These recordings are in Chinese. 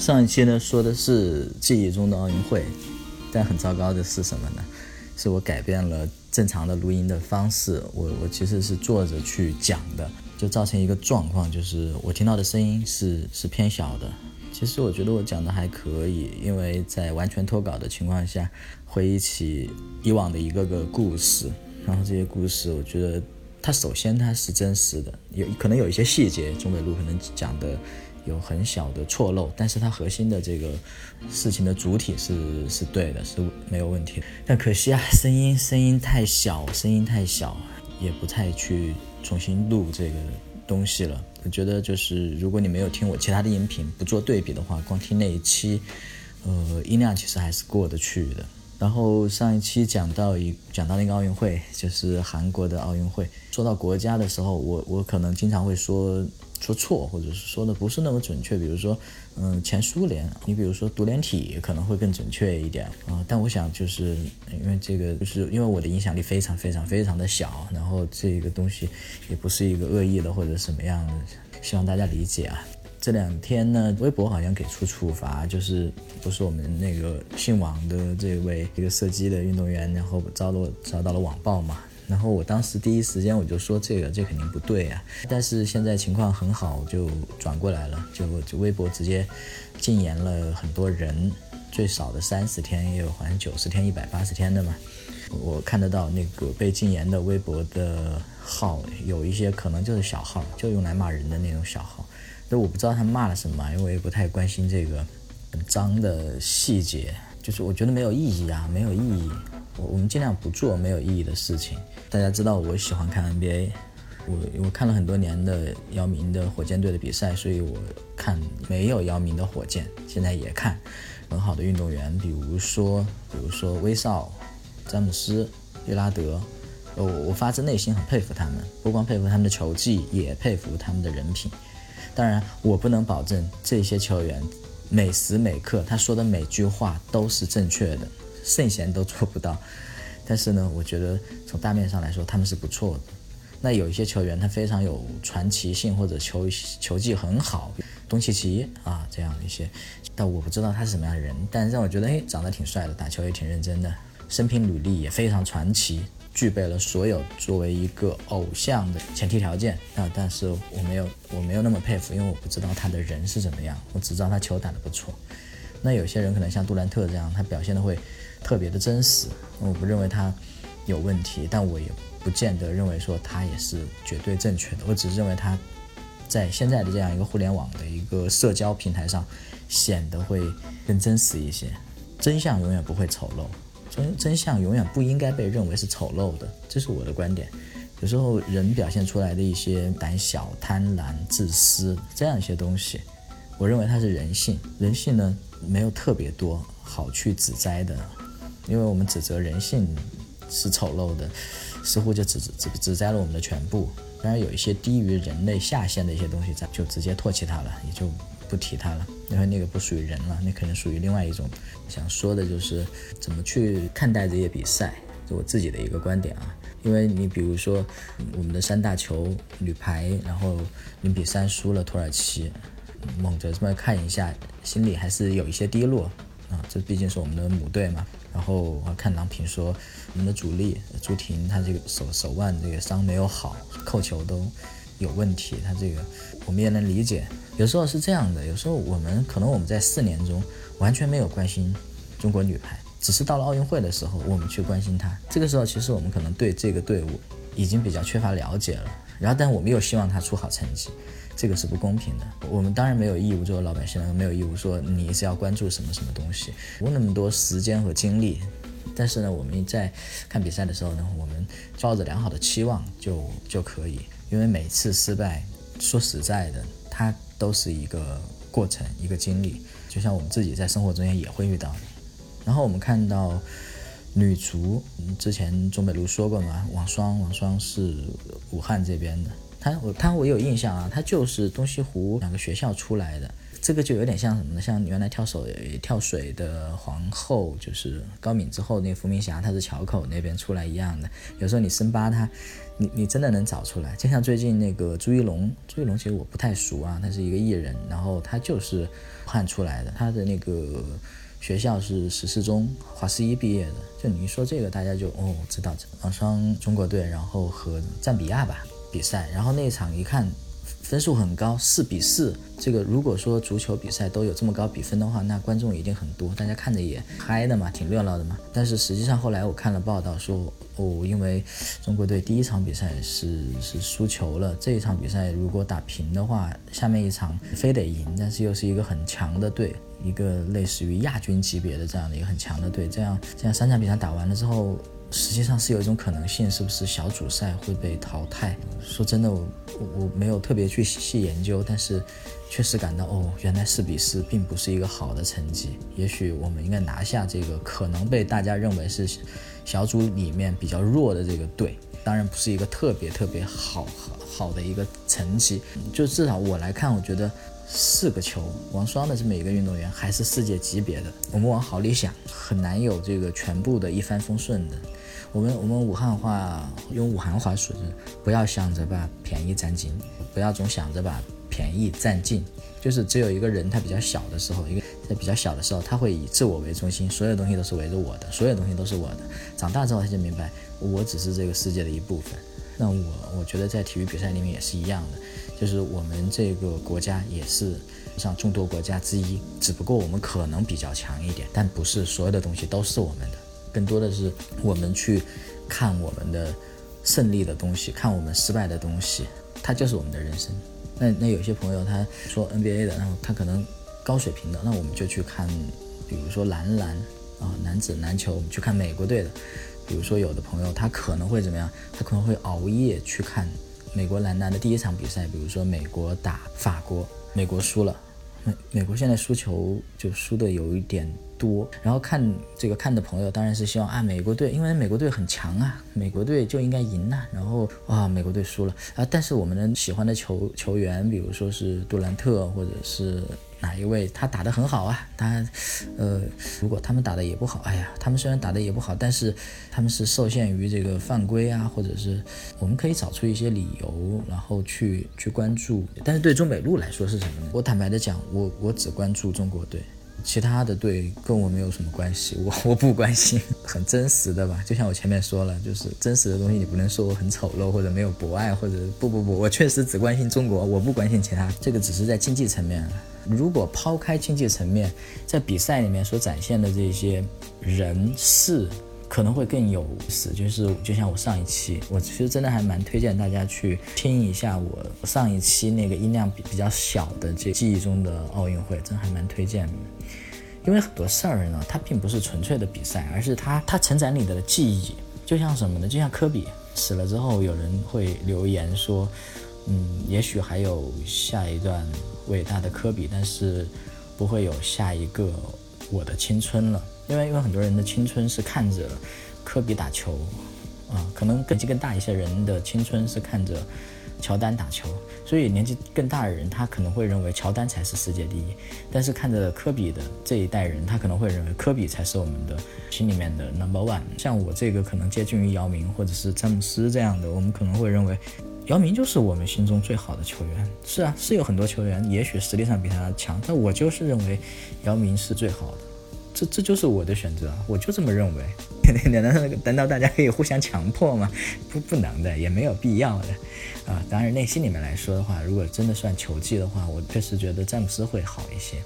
上一期呢说的是记忆中的奥运会，但很糟糕的是什么呢？是我改变了正常的录音的方式，我我其实是坐着去讲的，就造成一个状况，就是我听到的声音是是偏小的。其实我觉得我讲的还可以，因为在完全脱稿的情况下，回忆起以往的一个个故事，然后这些故事，我觉得它首先它是真实的，有可能有一些细节，中北路可能讲的。有很小的错漏，但是它核心的这个事情的主体是是对的，是没有问题。但可惜啊，声音声音太小，声音太小，也不太去重新录这个东西了。我觉得就是如果你没有听我其他的音频，不做对比的话，光听那一期，呃，音量其实还是过得去的。然后上一期讲到一讲到那个奥运会，就是韩国的奥运会，说到国家的时候，我我可能经常会说。说错，或者是说的不是那么准确，比如说，嗯，前苏联，你比如说独联体可能会更准确一点啊。但我想就是因为这个，就是因为我的影响力非常非常非常的小，然后这个东西也不是一个恶意的或者什么样的，希望大家理解啊。这两天呢，微博好像给出处罚，就是不是我们那个姓王的这位一个射击的运动员，然后遭到遭到了网暴嘛。然后我当时第一时间我就说这个这肯定不对啊，但是现在情况很好，就转过来了，就就微博直接禁言了很多人，最少的三十天，也有好像九十天、一百八十天的嘛。我看得到那个被禁言的微博的号，有一些可能就是小号，就用来骂人的那种小号。那我不知道他骂了什么，因为我也不太关心这个很脏的细节，就是我觉得没有意义啊，没有意义。我我们尽量不做没有意义的事情。大家知道我喜欢看 NBA，我我看了很多年的姚明的火箭队的比赛，所以我看没有姚明的火箭，现在也看很好的运动员，比如说比如说威少、詹姆斯、利拉德，我我发自内心很佩服他们，不光佩服他们的球技，也佩服他们的人品。当然，我不能保证这些球员每时每刻他说的每句话都是正确的。圣贤都做不到，但是呢，我觉得从大面上来说他们是不错的。那有一些球员他非常有传奇性或者球球技很好，东契奇啊这样一些，但我不知道他是什么样的人，但让我觉得哎长得挺帅的，打球也挺认真的，生平履历也非常传奇，具备了所有作为一个偶像的前提条件啊。但是我没有我没有那么佩服，因为我不知道他的人是怎么样，我只知道他球打得不错。那有些人可能像杜兰特这样，他表现的会。特别的真实，我不认为他有问题，但我也不见得认为说他也是绝对正确的。我只是认为他在现在的这样一个互联网的一个社交平台上显得会更真实一些。真相永远不会丑陋，真真相永远不应该被认为是丑陋的，这是我的观点。有时候人表现出来的一些胆小、贪婪、自私这样一些东西，我认为它是人性。人性呢，没有特别多好去指摘的。因为我们指责人性是丑陋的，似乎就指指指摘了我们的全部。当然，有一些低于人类下限的一些东西，咱就直接唾弃它了，也就不提它了，因为那个不属于人了，那可能属于另外一种。想说的就是怎么去看待这些比赛，就我自己的一个观点啊。因为你比如说我们的三大球女排，然后零比三输了土耳其，猛着这么看一下，心里还是有一些低落啊。这毕竟是我们的母队嘛。然后我看郎平说，我们的主力朱婷她这个手手腕这个伤没有好，扣球都有问题。她这个我们也能理解，有时候是这样的。有时候我们可能我们在四年中完全没有关心中国女排，只是到了奥运会的时候我们去关心她。这个时候其实我们可能对这个队伍已经比较缺乏了解了。然后但我们又希望她出好成绩。这个是不公平的。我们当然没有义务作为老百姓，没有义务说你是要关注什么什么东西，无那么多时间和精力。但是呢，我们在看比赛的时候呢，我们抱着良好的期望就就可以。因为每次失败，说实在的，它都是一个过程，一个经历。就像我们自己在生活中间也会遇到的。然后我们看到女足，之前钟北如说过嘛，王霜，王霜是武汉这边的。他我他我有印象啊，他就是东西湖两个学校出来的。这个就有点像什么呢？像原来跳手跳水的皇后，就是高敏之后那伏明霞，她是桥口那边出来一样的。有时候你深扒她，你你真的能找出来。就像最近那个朱一龙，朱一龙其实我不太熟啊，他是一个艺人，然后他就是武汉出来的，他的那个学校是十四中华师一毕业的。就你一说这个，大家就哦知道网双中国队，然后和赞比亚吧比赛，然后那一场一看。分数很高，四比四。这个如果说足球比赛都有这么高比分的话，那观众一定很多，大家看着也嗨的嘛，挺热闹的嘛。但是实际上后来我看了报道说，哦，因为中国队第一场比赛是是输球了，这一场比赛如果打平的话，下面一场非得赢，但是又是一个很强的队，一个类似于亚军级别的这样的一个很强的队，这样这样三场比赛打完了之后。实际上是有一种可能性，是不是小组赛会被淘汰？说真的，我我没有特别去细研究，但是确实感到哦，原来四比四并不是一个好的成绩。也许我们应该拿下这个可能被大家认为是小组里面比较弱的这个队，当然不是一个特别特别好好好的一个成绩。就至少我来看，我觉得。四个球，王霜的这么一个运动员还是世界级别的。我们往好里想，很难有这个全部的一帆风顺的。我们我们武汉话用武汉话说，就是不要想着把便宜占尽，不要总想着把便宜占尽。就是只有一个人他比较小的时候，一个在比较小的时候，他会以自我为中心，所有东西都是围着我的，所有东西都是我的。长大之后他就明白，我只是这个世界的一部分。那我我觉得在体育比赛里面也是一样的。就是我们这个国家也是像众多国家之一，只不过我们可能比较强一点，但不是所有的东西都是我们的，更多的是我们去看我们的胜利的东西，看我们失败的东西，它就是我们的人生。那那有些朋友他说 NBA 的，然后他可能高水平的，那我们就去看，比如说男篮啊，男子篮球，我们去看美国队的。比如说有的朋友他可能会怎么样？他可能会熬夜去看。美国男篮的第一场比赛，比如说美国打法国，美国输了，美美国现在输球就输的有一点多。然后看这个看的朋友当然是希望啊，美国队，因为美国队很强啊，美国队就应该赢呐。然后啊，美国队输了。啊，但是我们的喜欢的球球员，比如说是杜兰特或者是。哪一位他打得很好啊？他，呃，如果他们打得也不好，哎呀，他们虽然打得也不好，但是他们是受限于这个犯规啊，或者是我们可以找出一些理由，然后去去关注。但是对中北路来说是什么呢？我坦白的讲，我我只关注中国队。其他的队跟我没有什么关系，我 我不关心，很真实的吧。就像我前面说了，就是真实的东西，你不能说我很丑陋或者没有博爱，或者不不不，我确实只关心中国，我不关心其他。这个只是在经济层面。如果抛开经济层面，在比赛里面所展现的这些人事。可能会更有意思，就是就像我上一期，我其实真的还蛮推荐大家去听一下我上一期那个音量比比较小的这记忆中的奥运会，真还蛮推荐的。因为很多事儿呢，它并不是纯粹的比赛，而是它它承载你的记忆。就像什么呢？就像科比死了之后，有人会留言说，嗯，也许还有下一段伟大的科比，但是不会有下一个我的青春了。因为因为很多人的青春是看着科比打球，啊，可能年纪更大一些人的青春是看着乔丹打球，所以年纪更大的人他可能会认为乔丹才是世界第一，但是看着科比的这一代人，他可能会认为科比才是我们的心里面的 number one。像我这个可能接近于姚明或者是詹姆斯这样的，我们可能会认为姚明就是我们心中最好的球员。是啊，是有很多球员也许实力上比他强，但我就是认为姚明是最好的。这这就是我的选择，我就这么认为。难道难道大家可以互相强迫吗？不，不能的，也没有必要的。啊，当然内心里面来说的话，如果真的算球技的话，我确实觉得詹姆斯会好一些。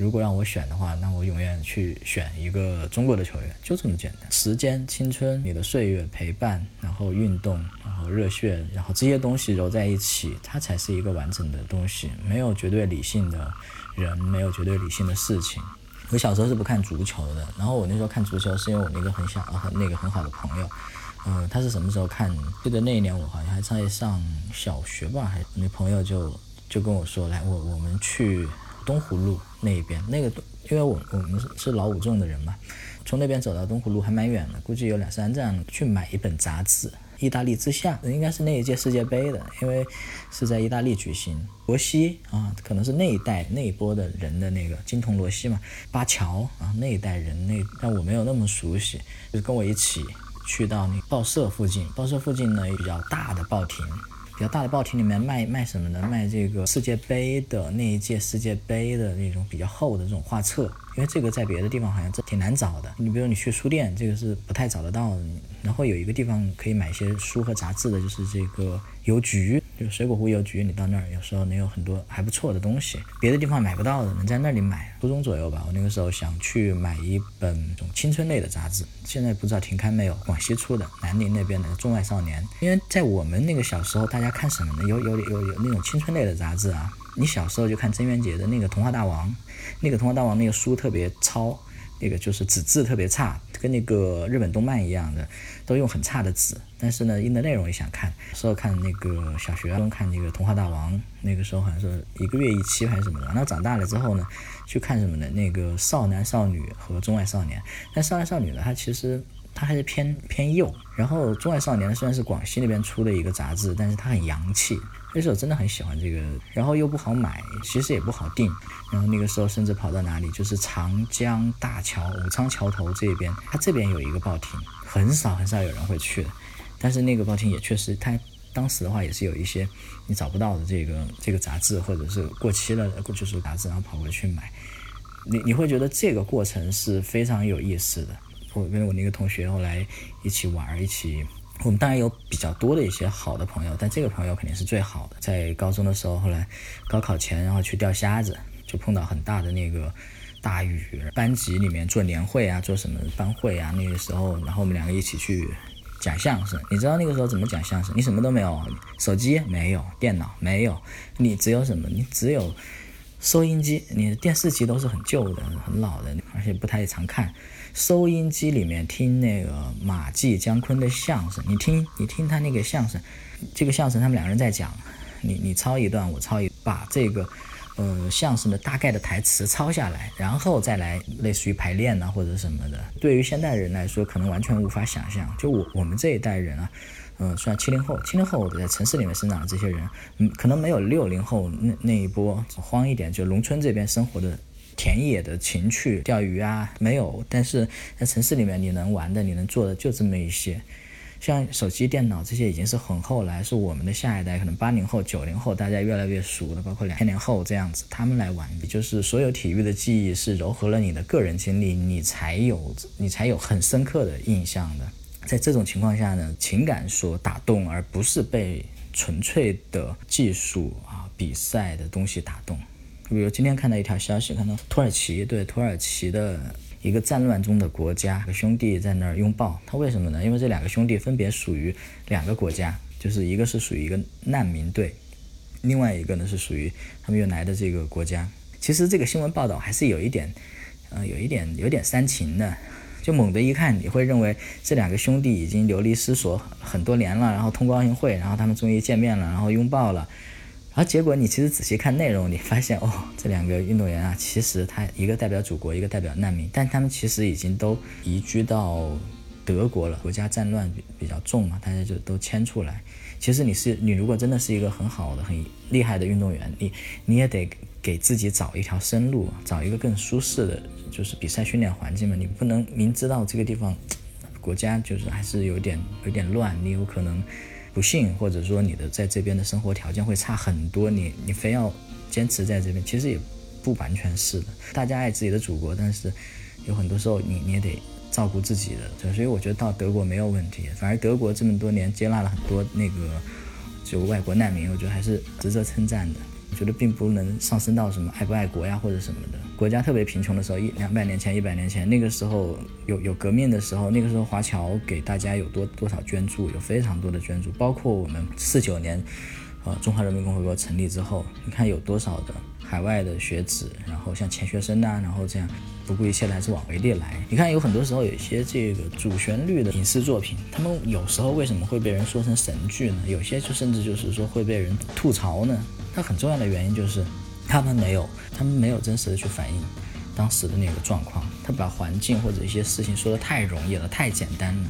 如果让我选的话，那我永远去选一个中国的球员，就这么简单。时间、青春、你的岁月、陪伴，然后运动，然后热血，然后这些东西揉在一起，它才是一个完整的东西。没有绝对理性的人，没有绝对理性的事情。我小时候是不看足球的，然后我那时候看足球是因为我那个很小很那个很好的朋友，嗯，他是什么时候看？记得那一年我好像还在上小学吧，还那朋友就就跟我说，来我我们去东湖路那一边，那个因为我我们是是老五中的人嘛，从那边走到东湖路还蛮远的，估计有两三站，去买一本杂志。意大利之夏，应该是那一届世界杯的，因为是在意大利举行。罗西啊，可能是那一代那一波的人的那个金童罗西嘛。巴乔啊，那一代人那，但我没有那么熟悉，就是跟我一起去到那报社附近，报社附近呢比较大的报亭。比较大的报亭里面卖卖什么呢？卖这个世界杯的那一届世界杯的那种比较厚的这种画册，因为这个在别的地方好像这挺难找的。你比如你去书店，这个是不太找得到的。然后有一个地方可以买一些书和杂志的，就是这个邮局。就水果湖邮局，你到那儿有时候能有很多还不错的东西，别的地方买不到的，能在那里买。初中左右吧，我那个时候想去买一本这种青春类的杂志，现在不知道停刊没有。广西出的，南宁那边的《中外少年》，因为在我们那个小时候，大家看什么呢？有有有有那种青春类的杂志啊。你小时候就看郑渊洁的那个《童话大王》，那个《童话大王》那个书特别糙。那个就是纸质特别差，跟那个日本动漫一样的，都用很差的纸。但是呢，印的内容也想看。时候看那个小学中看那个《童话大王》，那个时候好像是一个月一期还是什么的。那长大了之后呢，去看什么呢？那个少男少女和中外少年。但少男少女呢，它其实它还是偏偏幼。然后中外少年虽然是广西那边出的一个杂志，但是它很洋气。那时候真的很喜欢这个，然后又不好买，其实也不好订。然后那个时候甚至跑到哪里，就是长江大桥、武昌桥头这边，它这边有一个报亭，很少很少有人会去的。但是那个报亭也确实，它当时的话也是有一些你找不到的这个这个杂志，或者是过期了就是杂志，然后跑过去买。你你会觉得这个过程是非常有意思的。我跟我那个同学后来一起玩，一起。我们当然有比较多的一些好的朋友，但这个朋友肯定是最好的。在高中的时候，后来高考前，然后去钓虾子，就碰到很大的那个大雨，班级里面做年会啊，做什么班会啊，那个时候，然后我们两个一起去讲相声。你知道那个时候怎么讲相声？你什么都没有，手机没有，电脑没有，你只有什么？你只有 收音机，你的电视机都是很旧的、很老的，而且不太常看。收音机里面听那个马季、姜昆的相声，你听，你听他那个相声，这个相声他们两个人在讲，你你抄一段，我抄一，把这个，呃，相声的大概的台词抄下来，然后再来类似于排练呐或者什么的。对于现代人来说，可能完全无法想象。就我我们这一代人啊，嗯，算七零后，七零后在城市里面生长的这些人，嗯，可能没有六零后那那一波荒一点，就农村这边生活的。田野的情趣，钓鱼啊，没有。但是在城市里面，你能玩的，你能做的就这么一些。像手机、电脑这些，已经是很后来，是我们的下一代，可能八零后、九零后，大家越来越熟的，包括两千年后这样子，他们来玩。也就是所有体育的记忆是糅合了你的个人经历，你才有，你才有很深刻的印象的。在这种情况下呢，情感所打动，而不是被纯粹的技术啊、比赛的东西打动。比如今天看到一条消息，看到土耳其对土耳其的一个战乱中的国家兄弟在那儿拥抱，他为什么呢？因为这两个兄弟分别属于两个国家，就是一个是属于一个难民队，另外一个呢是属于他们原来的这个国家。其实这个新闻报道还是有一点，呃，有一点有点煽情的，就猛的一看你会认为这两个兄弟已经流离失所很多年了，然后通过奥运会，然后他们终于见面了，然后拥抱了。而结果你其实仔细看内容，你发现哦，这两个运动员啊，其实他一个代表祖国，一个代表难民，但他们其实已经都移居到德国了。国家战乱比比较重嘛，大家就都迁出来。其实你是你如果真的是一个很好的、很厉害的运动员，你你也得给自己找一条生路，找一个更舒适的，就是比赛训练环境嘛。你不能明知道这个地方国家就是还是有点有点乱，你有可能。不幸，或者说你的在这边的生活条件会差很多，你你非要坚持在这边，其实也不完全是的。大家爱自己的祖国，但是有很多时候你你也得照顾自己的，所以我觉得到德国没有问题。反而德国这么多年接纳了很多那个就外国难民，我觉得还是值得称赞的。我觉得并不能上升到什么爱不爱国呀或者什么的。国家特别贫穷的时候，一两百年前、一百年前，那个时候有有革命的时候，那个时候华侨给大家有多多少捐助，有非常多的捐助，包括我们四九年，呃，中华人民共和国成立之后，你看有多少的海外的学子，然后像钱学森呐，然后这样不顾一切的还是往回列来。你看有很多时候有一些这个主旋律的影视作品，他们有时候为什么会被人说成神剧呢？有些就甚至就是说会被人吐槽呢？它很重要的原因就是。他们没有，他们没有真实的去反映当时的那个状况，他把环境或者一些事情说的太容易了，太简单了。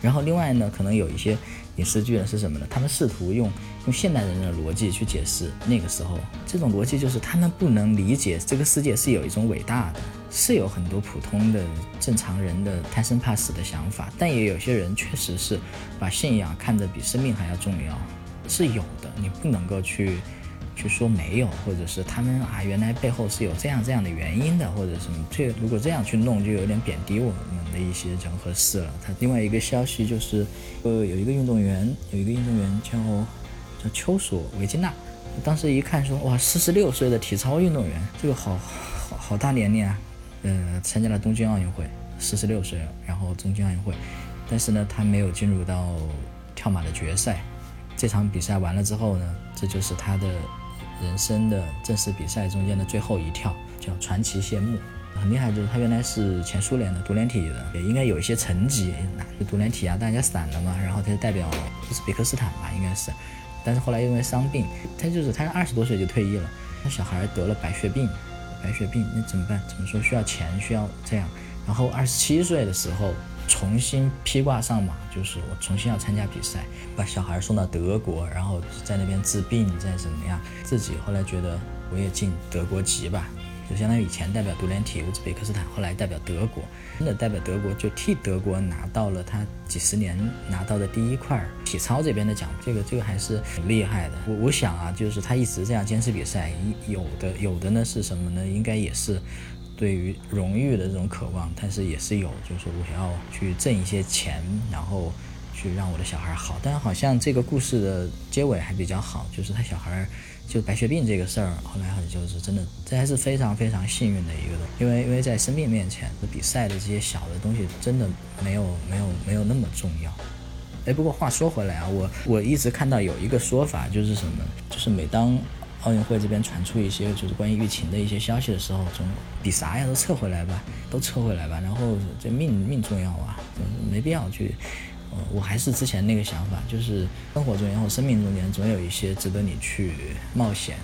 然后另外呢，可能有一些影视剧呢是什么呢？他们试图用用现代人的逻辑去解释那个时候，这种逻辑就是他们不能理解这个世界是有一种伟大的，是有很多普通的正常人的贪生怕死的想法，但也有些人确实是把信仰看得比生命还要重要，是有的，你不能够去。去说没有，或者是他们啊，原来背后是有这样这样的原因的，或者什么？这如果这样去弄，就有点贬低我们的一些人和事了。他另外一个消息就是，呃，有一个运动员，有一个运动员叫叫丘索维金娜。当时一看说，哇，四十六岁的体操运动员，这个好好好大年龄啊！呃，参加了东京奥运会，四十六岁，然后东京奥运会，但是呢，他没有进入到跳马的决赛。这场比赛完了之后呢，这就是他的。人生的正式比赛中间的最后一跳叫传奇谢幕，很厉害，就是他原来是前苏联的独联体的，也应该有一些成绩。那独联体啊，大家散了嘛，然后他就代表乌兹别克斯坦吧，应该是。但是后来因为伤病，他就是他二十多岁就退役了。他小孩得了白血病，白血病那怎么办？怎么说需要钱，需要这样。然后二十七岁的时候。重新披挂上马，就是我重新要参加比赛，把小孩送到德国，然后在那边治病，再怎么样，自己后来觉得我也进德国籍吧，就相当于以前代表独联体乌兹别克斯坦，后来代表德国，真的代表德国就替德国拿到了他几十年拿到的第一块体操这边的奖，这个这个还是挺厉害的。我我想啊，就是他一直这样坚持比赛，有的有的呢是什么呢？应该也是。对于荣誉的这种渴望，但是也是有，就是说我要去挣一些钱，然后去让我的小孩好。但好像这个故事的结尾还比较好，就是他小孩就白血病这个事儿，后来好像就是真的，这还是非常非常幸运的一个。因为因为在生命面前，比赛的这些小的东西真的没有没有没有那么重要。哎，不过话说回来啊，我我一直看到有一个说法，就是什么，就是每当。奥运会这边传出一些就是关于疫情的一些消息的时候，总比啥呀都撤回来吧，都撤回来吧。然后这命命重要啊，没必要去。呃，我还是之前那个想法，就是生活中然后生命中间总有一些值得你去冒险、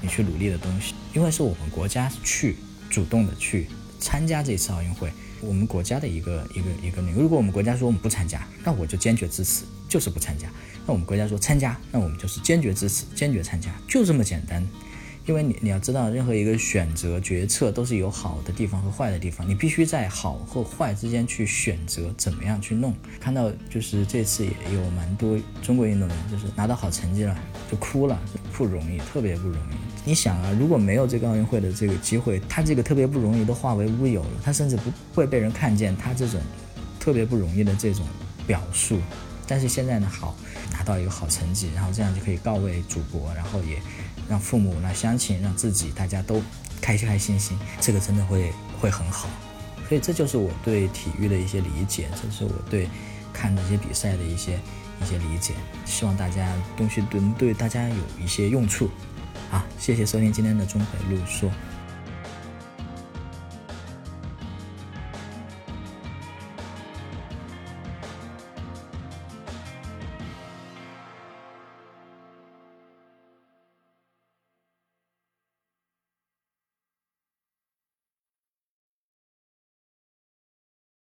你去努力的东西。因为是我们国家去主动的去参加这次奥运会，我们国家的一个一个一个那个。如果我们国家说我们不参加，那我就坚决支持，就是不参加。那我们国家说参加，那我们就是坚决支持，坚决参加，就这么简单。因为你你要知道，任何一个选择决策都是有好的地方和坏的地方，你必须在好和坏之间去选择怎么样去弄。看到就是这次也有蛮多中国运动员就是拿到好成绩了就哭了，不容易，特别不容易。你想啊，如果没有这个奥运会的这个机会，他这个特别不容易都化为乌有了，他甚至不会被人看见他这种特别不容易的这种表述。但是现在呢，好拿到一个好成绩，然后这样就可以告慰祖国，然后也让父母、来相亲、让自己大家都开开心心，这个真的会会很好。所以这就是我对体育的一些理解，这是我对看这些比赛的一些一些理解。希望大家东西能对大家有一些用处。啊，谢谢收听今天的中北路说。